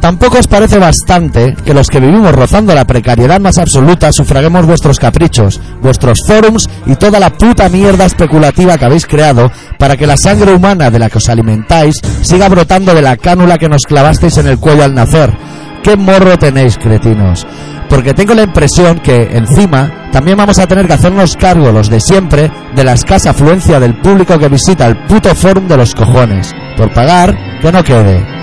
Tampoco os parece bastante que los que vivimos rozando la precariedad más absoluta sufraguemos vuestros caprichos, vuestros forums y toda la puta mierda especulativa que habéis creado para que la sangre humana de la que os alimentáis siga brotando de la cánula que nos clavasteis en el cuello al nacer. ¿Qué morro tenéis, cretinos? Porque tengo la impresión que, encima, también vamos a tener que hacernos cargo, los de siempre, de la escasa afluencia del público que visita el puto forum de los cojones. Por pagar, que no quede.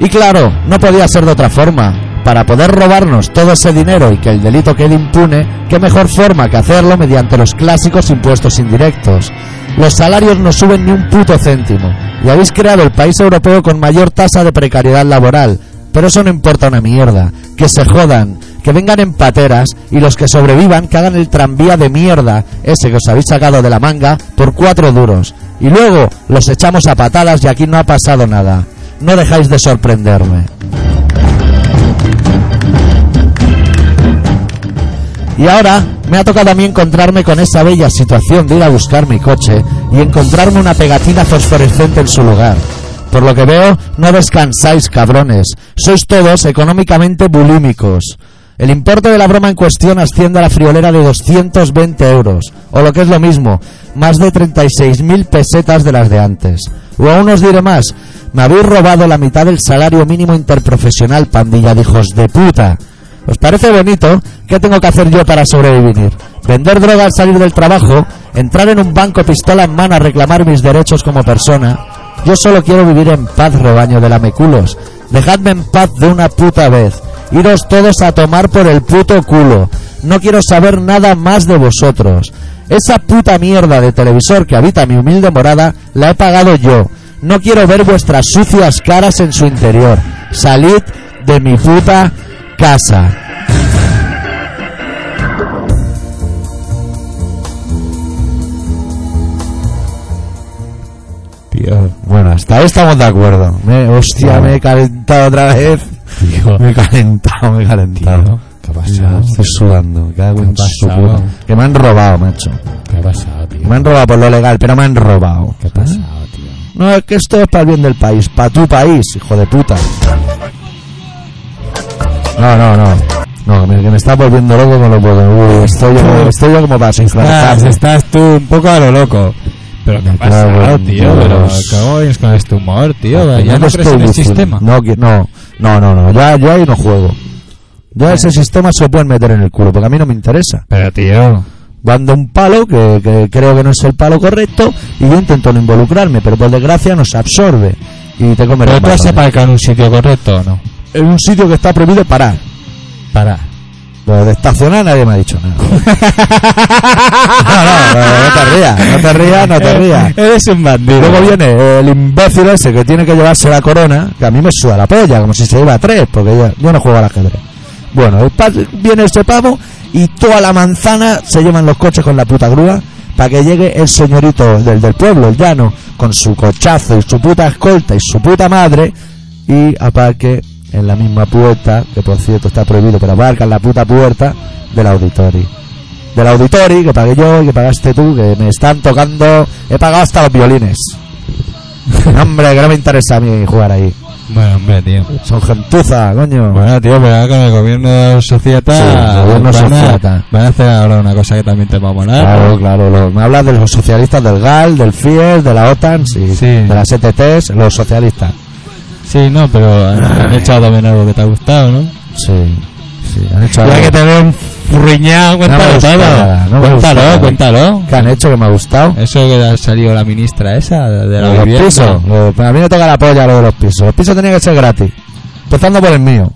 Y claro, no podía ser de otra forma. Para poder robarnos todo ese dinero y que el delito quede impune, qué mejor forma que hacerlo mediante los clásicos impuestos indirectos. Los salarios no suben ni un puto céntimo, y habéis creado el país europeo con mayor tasa de precariedad laboral. Pero eso no importa una mierda. Que se jodan, que vengan en pateras y los que sobrevivan que hagan el tranvía de mierda, ese que os habéis sacado de la manga, por cuatro duros. Y luego los echamos a patadas y aquí no ha pasado nada. No dejáis de sorprenderme. Y ahora me ha tocado a mí encontrarme con esa bella situación de ir a buscar mi coche y encontrarme una pegatina fosforescente en su lugar. Por lo que veo, no descansáis, cabrones. Sois todos económicamente bulímicos. El importe de la broma en cuestión asciende a la friolera de 220 euros, o lo que es lo mismo, más de 36.000 pesetas de las de antes. O aún os diré más, me habéis robado la mitad del salario mínimo interprofesional, pandilla de hijos de puta. ¿Os parece bonito? ¿Qué tengo que hacer yo para sobrevivir? ¿Vender droga al salir del trabajo? ¿Entrar en un banco pistola en mano a reclamar mis derechos como persona? Yo solo quiero vivir en paz, rebaño de lameculos. Dejadme en paz de una puta vez. Iros todos a tomar por el puto culo. No quiero saber nada más de vosotros. Esa puta mierda de televisor que habita mi humilde morada la he pagado yo. No quiero ver vuestras sucias caras en su interior. Salid de mi puta casa. Tío, Bueno, hasta ahí estamos de acuerdo. Me, hostia, me he calentado otra vez. tío. Me he calentado, me he calentado. Tío, ¿qué ha pasado? Estoy sudando. ¿Qué su pasado? Que me han robado, macho. ¿Qué ha pasado, tío? Me han robado por lo legal, pero me han robado. ¿Qué ha pasado? No, es que esto es para el bien del país. Para tu país, hijo de puta. No, no, no. No, que me, que me está volviendo loco con lo puedo. Uy, estoy yo, estoy yo como para Estás, estás tú un poco a lo loco. Pero ¿qué en tío? Pero. ¿cómo vienes con este humor, tío? ¿Ya no crees en el sistema? No, que- no, no, no, no. Ya, yo ahí no juego. Yo ese sistema se lo pueden meter en el culo, porque a mí no me interesa. Pero, tío... Dando un palo que, que creo que no es el palo correcto y yo intento no involucrarme, pero por desgracia nos absorbe y te come ¿Pero tú has matones. aparcado en un sitio correcto o no? En un sitio que está prohibido parar. Para. Lo de estacionar nadie me ha dicho nada. no, no, no te rías, no te rías, no te rías. Eres un bandido. luego viene el imbécil ese que tiene que llevarse la corona, que a mí me suda la polla, como si se lleva tres, porque yo, yo no juego al ajedrez. Bueno, viene ese pavo y toda la manzana se llevan los coches con la puta grúa para que llegue el señorito del, del pueblo, el llano, con su cochazo y su puta escolta y su puta madre y aparque en la misma puerta, que por cierto está prohibido, pero aparca en la puta puerta del auditorio. Del auditorio que pagué yo y que pagaste tú, que me están tocando, he pagado hasta los violines. Hombre, que no me interesa a mí jugar ahí. Bueno, hombre, tío. Son gentuza, coño. Bueno, tío, pero ahora con el gobierno societa... Sí, el gobierno van a- societa. Van a hacer ahora una cosa que también te va a molar. Claro, claro. lo- me hablas de los socialistas del GAL, del FIES, de la OTAN, sí, Sí. de las ETTs, los socialistas. Sí, no, pero han, han hecho también algo que te ha gustado, ¿no? Sí, sí, han Ya algo. que te ven me cuéntalo todo. no cuéntalo, cuéntalo. ¿Qué han hecho que me ha gustado? Eso que ha salido la ministra esa de la los vivienda. pisos. A mí me toca la polla lo de los pisos. Los pisos tenían que ser gratis. Empezando por el mío.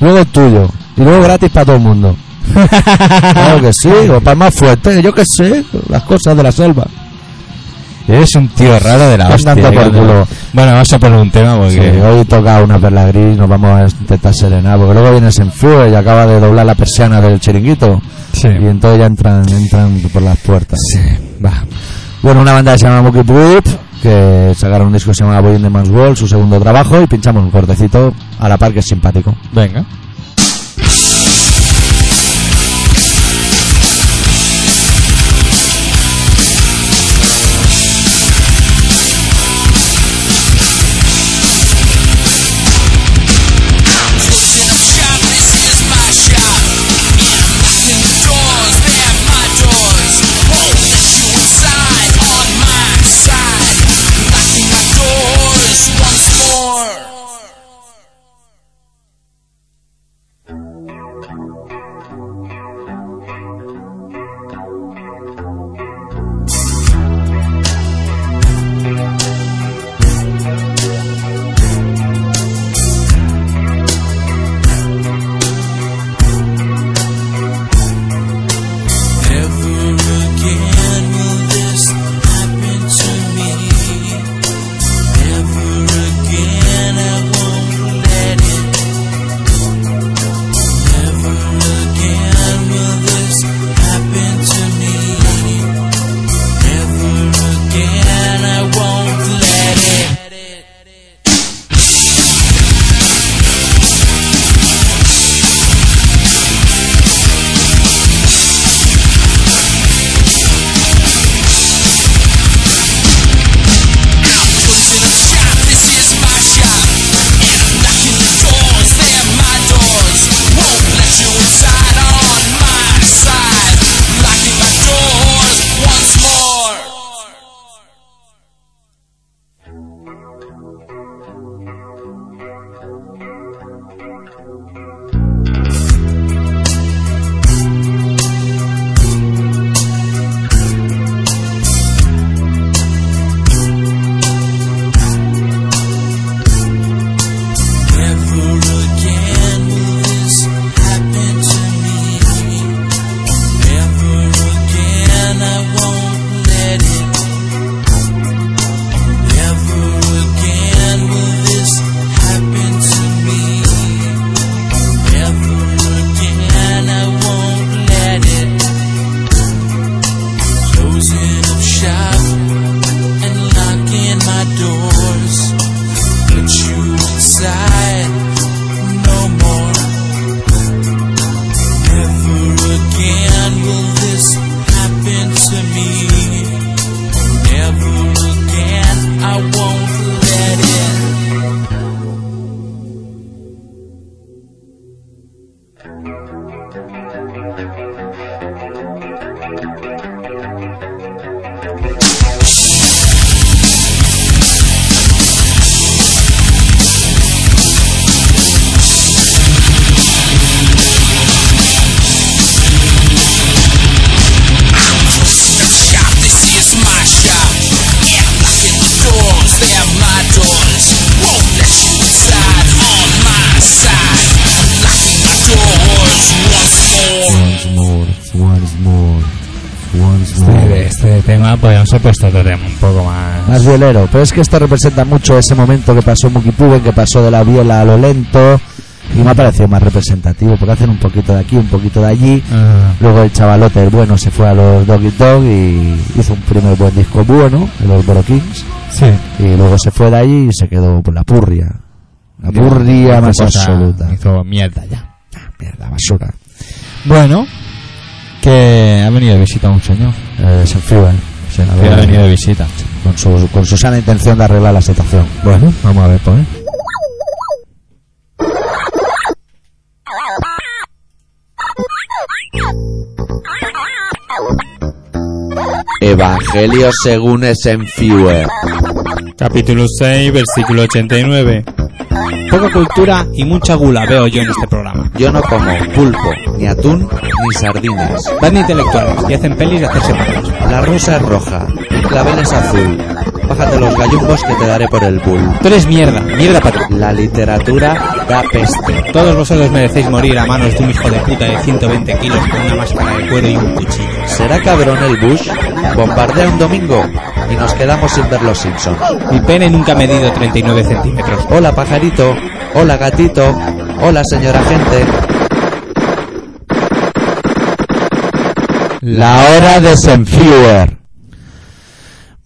Luego el tuyo. Y luego gratis para todo el mundo. claro que sí. O para el más fuerte. Yo qué sé. Las cosas de la selva. Eres un tío raro de la hostia. Por culo. Bueno, vamos a poner un tema porque... Sí, hoy toca una perla gris. Nos vamos a intentar serenar. Porque luego viene Senfue y acaba de doblar la persiana del chiringuito. Sí. Y entonces ya entran, entran por las puertas. Sí, va. Bueno, una banda que se llama Mookie Poop, que sacaron un disco que se llama Boy in the Man's World, su segundo trabajo, y pinchamos un cortecito a la par que es simpático. Venga. Pero es que esto representa mucho ese momento que pasó Muki que pasó de la viola a lo lento, y me ha parecido más representativo, porque hacen un poquito de aquí, un poquito de allí. Ah, Luego el chavalote, el bueno, se fue a los Doggy Dog y hizo un primer buen disco bueno, de los Boro Kings, sí. y luego se fue de allí y se quedó por la purria. La purria más absoluta. Hizo mierda ya. Mierda, basura. Bueno, que ha venido de visita un señor. Eh, se enfrían. Se Que ha venido de visita. Con, su, con su sana intención de arreglar la situación. Bueno, vamos a ver, pues. Evangelio según Eisenhower. Capítulo 6, versículo 89. Poca cultura y mucha gula veo yo en este programa. Yo no como pulpo, ni atún, ni sardinas. Van de intelectuales y hacen pelis de hacerse malos. La rosa es roja, clavel es azul. Bájate los gallumbos que te daré por el bull. Tú eres mierda, mierda para ti. La literatura da peste. Todos vosotros merecéis morir a manos de un hijo de puta de 120 kilos con una máscara de cuero y un cuchillo. ¿Será cabrón el Bush? Bombardea un domingo y nos quedamos sin ver los Simpsons. Mi pene nunca ha medido 39 centímetros. Hola pajarito, hola gatito, hola señora gente. La hora de Senfuer.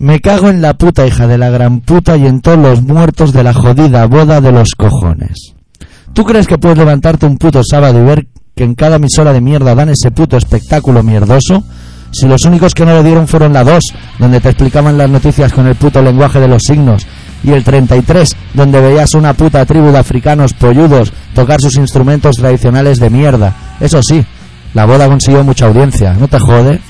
Me cago en la puta hija de la gran puta y en todos los muertos de la jodida boda de los cojones. ¿Tú crees que puedes levantarte un puto sábado y ver que en cada emisora de mierda dan ese puto espectáculo mierdoso? Si los únicos que no lo dieron fueron la 2, donde te explicaban las noticias con el puto lenguaje de los signos, y el 33, donde veías una puta tribu de africanos polludos tocar sus instrumentos tradicionales de mierda. Eso sí, la boda consiguió mucha audiencia, ¿no te jode?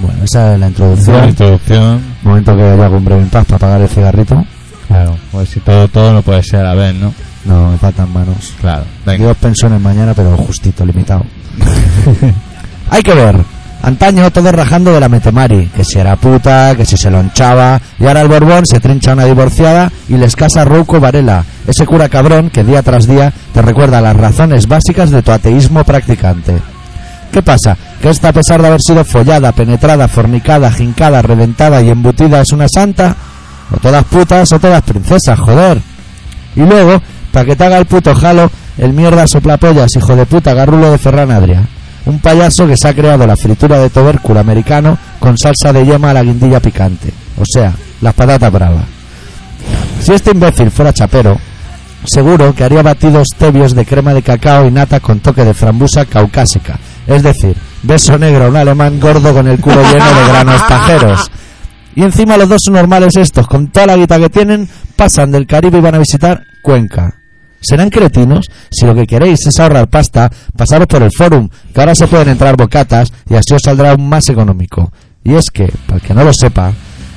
Bueno, esa es la introducción. La introducción. Momento que voy a un breve impasse para pagar el cigarrito. Claro, pues si todo, todo no puede ser a la vez, ¿no? No, me faltan manos. Claro. Venga. dos pensiones mañana, pero justito, limitado. Hay que ver. Antaño todos rajando de la Metemari, que si era puta, que si se lo hinchaba, y ahora el Borbón se trincha a una divorciada y les casa Rouco Varela, ese cura cabrón que día tras día te recuerda las razones básicas de tu ateísmo practicante. ¿Qué pasa? ¿Que esta, a pesar de haber sido follada, penetrada, fornicada, jincada, reventada y embutida, es una santa? O todas putas o todas princesas, joder. Y luego, para que te haga el puto jalo, el mierda soplapollas, hijo de puta, garrulo de Ferran Adria. Un payaso que se ha creado la fritura de tubérculo americano con salsa de yema a la guindilla picante. O sea, las patatas bravas. Si este imbécil fuera chapero, seguro que haría batidos tebios de crema de cacao y nata con toque de frambuesa caucásica. Es decir, beso negro a un alemán gordo con el culo lleno de granos pajeros. Y encima los dos son normales estos, con toda la guita que tienen, pasan del Caribe y van a visitar Cuenca. ¿Serán cretinos? Si lo que queréis es ahorrar pasta, pasaros por el forum, que ahora se pueden entrar bocatas y así os saldrá aún más económico. Y es que, para el que no lo sepa,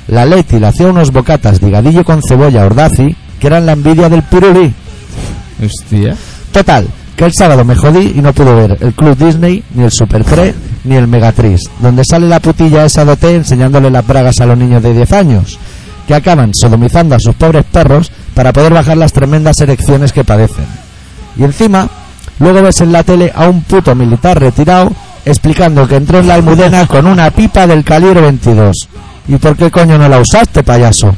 la Leti le hacía unos bocatas de higadillo con cebolla ordazi que eran la envidia del pirulí. Hostia. Total, que el sábado me jodí y no pude ver el Club Disney, ni el Super 3, ni el Megatriz, donde sale la putilla esa de OT enseñándole las bragas a los niños de 10 años, que acaban sodomizando a sus pobres perros para poder bajar las tremendas erecciones que padecen. Y encima, luego ves en la tele a un puto militar retirado explicando que entró en la almudena con una pipa del calibre 22. ¿Y por qué coño no la usaste, payaso?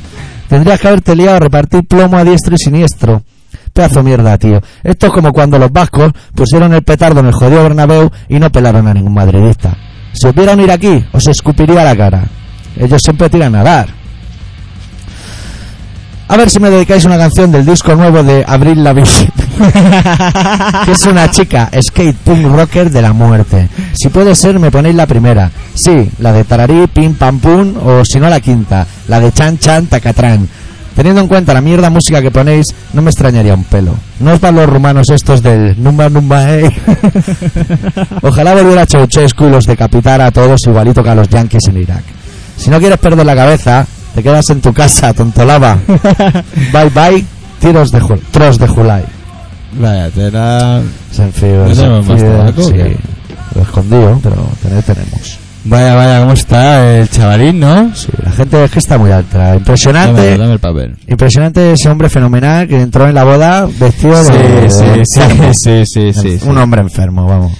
Tendrías que haberte liado a repartir plomo a diestro y siniestro. Pedazo mierda, tío. Esto es como cuando los vascos pusieron el petardo en el jodido Bernabéu y no pelaron a ningún madridista. Si os vieran ir aquí, os escupiría la cara. Ellos siempre tiran a dar. A ver si me dedicáis una canción del disco nuevo de Abril Lavigne, que es una chica skate punk rocker de la muerte. Si puede ser, me ponéis la primera. Sí, la de Tararí, Pim Pam Pum, o si no la quinta, la de Chan Chan Tacatrán. Teniendo en cuenta la mierda música que ponéis, no me extrañaría un pelo. No os van los rumanos estos del Numba Numba eh. Ojalá volviera Ceausescu y los decapitara a todos igualito que a los yankees en Irak. Si no quieres perder la cabeza, te quedas en tu casa, tontolaba. bye bye, tiros de tros de Julai. Vaya, te la... Senfío, ¿No tenemos más tabaco o sí. Lo escondido, pero tener tenemos. Vaya, vaya, ¿cómo está el chavalín, no? Sí, la gente es que está muy alta. Dame, Impresionante. dame el papel. Impresionante ese hombre fenomenal que entró en la boda vestido Sí, de, sí, de sí, sí, sí, sí, sí. Un hombre enfermo, vamos.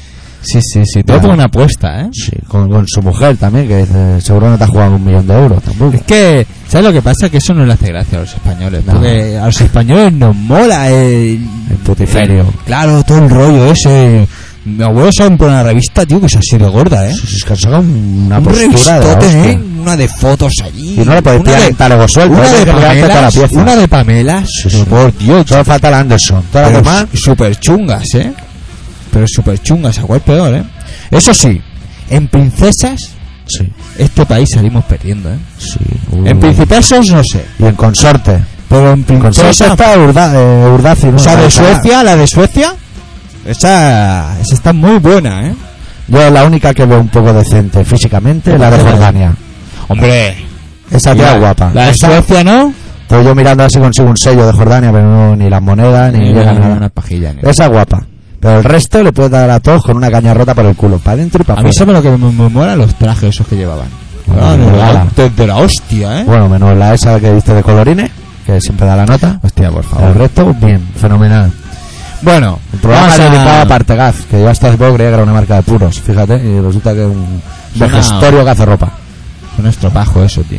Sí, sí, sí. Todo por una apuesta, ¿eh? Sí, con, con su mujer también, que dice, seguro no te ha jugado un millón de euros tampoco. Es que, ¿sabes lo que pasa? Que eso no le hace gracia a los españoles. No. Porque a los españoles nos mola el... El putiferio. Claro, todo el rollo ese. Mi abuelo sabe por una revista, tío, que es así de gorda, ¿eh? Sí, Es que han sacado una un postura de. ¿eh? Una de fotos allí. Y no le podéis Una tirar de- en talego suelto, Una hay de que pegarte toda la Pamelas. Una de Pamelas. Sí, sí. Por Dios. Solo falta la Anderson. Todas las demás, Súper chungas, ¿eh? Pero súper chungas, ¿a cuál peor, eh? Eso sí, en princesas, sí. este país salimos perdiendo, ¿eh? sí. En principesos, no sé. Y en consorte. Pero en Consorte princesas. está Urda, eh, Urdaci, ¿no? O sea, de Suecia, la de Suecia, esa, esa está muy buena, ¿eh? Yo la única que veo un poco decente físicamente es la de Jordania. Hombre, Esa tía es guapa. La de Esa- Suecia, ¿no? Estoy yo mirando a ver si consigo un sello de Jordania, pero no, ni las monedas, ni, llega nada. una pajilla. ni- Esa es guapa. Pero el resto le puedes dar a todos con una caña rota por el culo, para adentro y para A mí afuera. sabe lo que me, me mola los trajes esos que llevaban. Bueno, Ah, me mola. de, de la hostia, ¿eh? Bueno, menos la esa que viste de colorines, que siempre da la nota. Hostia, por El favor. resto, bien, fenomenal. Bueno, El programa dedicado a Partegaz, que yo hasta hace poco creía que era una marca de puros, fíjate, y resulta que es un Suena- vejestorio que hace ropa. Un estropajo eso, tío.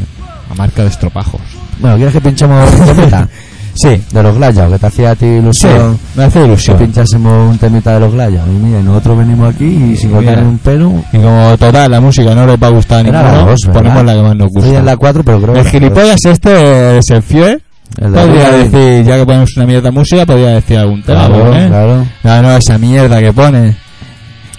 La marca de estropajos. Bueno, ¿quieres que pinchemos un temita? Sí, De los Glayas, que te hacía a ti ilusión. me hace Que ilusión. pinchásemos un temita de los Glayas. Y mira, nosotros venimos aquí y sin Mira. cortar un pelo. Y como total la música no les va a gustar a Era la ninguno, dos, ¿verdad? ponemos la que más nos Estoy gusta. en la 4, pero creo El que- gilipollas este el. El de Podría decir, ya que ponemos una mierda música, podría decir algún tema. Claro, ¿eh? claro. No, no, esa mierda que pone.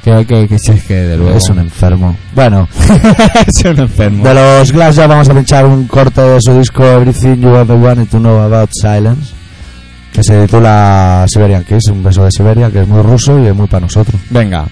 Que, que, que, es que de luego. Es un enfermo. Bueno, es un enfermo. de los Glass ya vamos a pinchar un corte de su disco Everything You Ever Wanted to Know About Silence. Que se titula Siberian Kiss, un beso de Siberia, que es muy ruso y es muy para nosotros. Venga.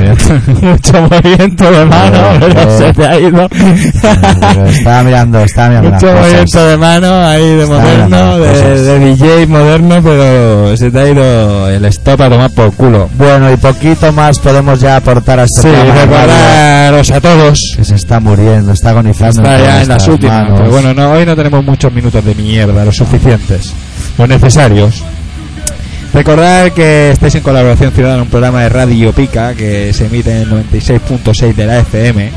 Mucho movimiento de mano, pero eh. se te ha ido. estaba mirando, estaba mirando Mucho movimiento de mano ahí de moderno, de, de DJ moderno, pero se te ha ido el stop a tomar por culo. Bueno, y poquito más podemos ya aportar a este Sí, recordaros a todos. que se está muriendo, está agonizando. Está ya en las últimas. manos. Pero bueno, no, hoy no tenemos muchos minutos de mierda, los suficientes, los necesarios. Recordar que estáis en colaboración ciudadana, un programa de Radio Pica que se emite en el 96.6 de la FM.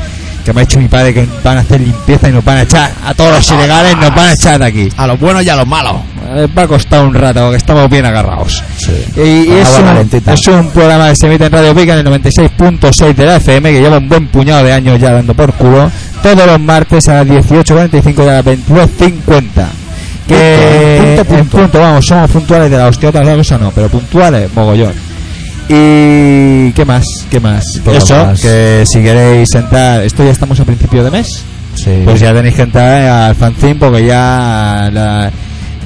Que me ha dicho mi padre que van a hacer limpieza y nos van a echar a todos los ilegales, nos van a echar de aquí. A los buenos y a los malos. Eh, Va a costar un rato porque estamos bien agarrados. Sí. Y, un, es un programa que se emite en Radio Pica en el 96.6 de la FM, que lleva un buen puñado de años ya dando por culo, todos los martes a las 18.45 y a las 22.50. Que Punto, punto, en punto. punto, vamos, somos puntuales de la hostia, otra cosa no, pero puntuales, mogollón. Y qué más, qué más. Eso, más. que si queréis entrar, esto ya estamos a principio de mes, Sí. pues ya tenéis que entrar al fanzine porque ya la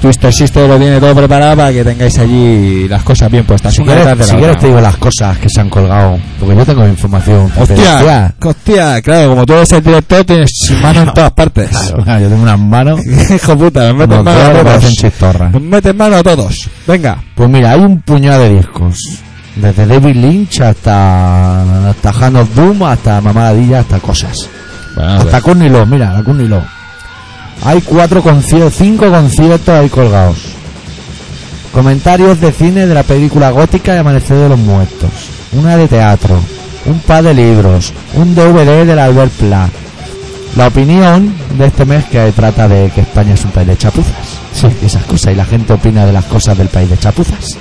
Twister Sister lo tiene todo preparado para que tengáis allí las cosas bien puestas. si quieres, de si quieres te digo las cosas que se han colgado, porque yo tengo información. Hostia, hostia, claro, como tú eres el director, tienes mano en todas partes. Claro, yo tengo unas manos. Hijo puta, metes como mano a todos. Nos metes mano a todos. Venga. Pues mira, hay un puñado de discos. Desde David Lynch hasta, hasta Hand of Doom, hasta Mamadilla, hasta cosas. Bueno, hasta Courtney Love, mira, la Courtney Love. Hay cuatro conciertos, cinco conciertos ahí colgados. Comentarios de cine de la película gótica de Amanecer de los Muertos. Una de teatro. Un par de libros. Un DVD del Albert Pla. La opinión de este mes que trata de que España es un país de chapuzas. Sí, esas cosas. Y la gente opina de las cosas del país de chapuzas.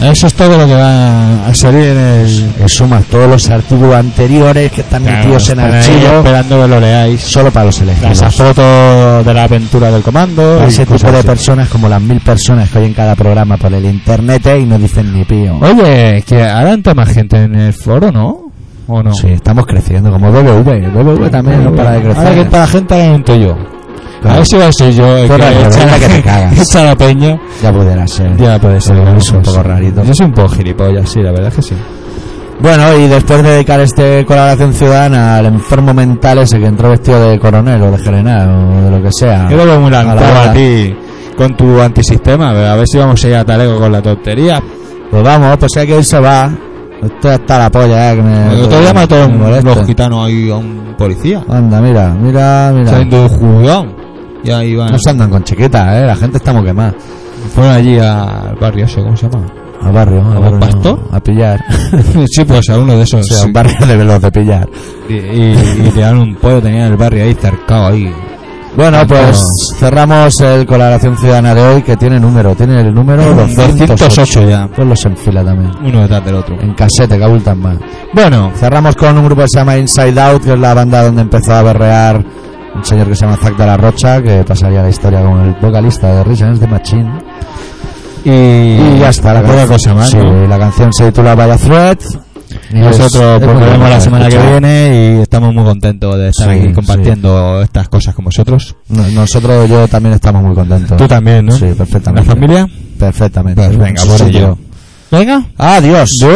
Eso es todo lo que va a salir en el. Suma, todos los artículos anteriores que están metidos en archivo esperando que lo leáis. solo para los elegidos. Las fotos de la aventura del comando. Ese tipo de así. personas como las mil personas que oyen cada programa por el internet eh, y no dicen ni pío. Oye, que ahora entra más gente en el foro, ¿no? ¿O no? Sí, estamos creciendo como BBV. BBV también no para de crecer. Ahora que la gente, ahora entro yo. A ver si va a ser yo eres que echa, que te cagas. echa la peña. Ya pudiera ser. Ya puede ser. Pero es un poco rarito. Yo soy un poco gilipollas, sí, la verdad es que sí. Bueno, y después de dedicar este colaboración ciudadana al enfermo mental ese que entró vestido de coronel o de general o de lo que sea. Yo lo veo muy la lanzado a ti con tu antisistema, a ver si vamos a ir a talego con la tontería. Pues vamos, pues hay que irse va. Esto está la polla, eh, que me. El otro día mató me un, molesta. los gitanos ahí a un policía. Anda, mira, mira, mira. Saliendo de un juzgado. Y ahí van. No se andan con chiquitas, eh. La gente está muy quemada. Fueron allí al barrio ese, ¿cómo se llama? Al barrio, al ¿A barrio. pastor? A pillar. sí, pues a uno de esos. o sea, un barrio de veloz de pillar. Y, y, y tiraron un pollo, tenían el barrio ahí cercado ahí. Bueno, pues no. cerramos el colaboración ciudadana de hoy que tiene número. Tiene el número 208. 208 ya. Pues los en fila también. Uno detrás del otro. En casete, que abultan más. Bueno, Cerramos con un grupo que se llama Inside Out, que es la banda donde empezó a berrear un señor que se llama Zack de la Rocha, que pasaría la historia como el vocalista de Rage Against the Machine. y, Y ya está, la poca cosa más. Sí, ¿no? la canción se titula Vaya Threat. Y Nosotros es pues, nos vemos la semana que viene y estamos muy contentos de estar Sí, aquí compartiendo estas cosas con vosotros. No- Nosotros, yo también estamos muy contentos. Tú también, ¿no? Sí, perfectamente. ¿La familia? Perfectamente. Pues venga, por ello. Venga. Adiós. Yo.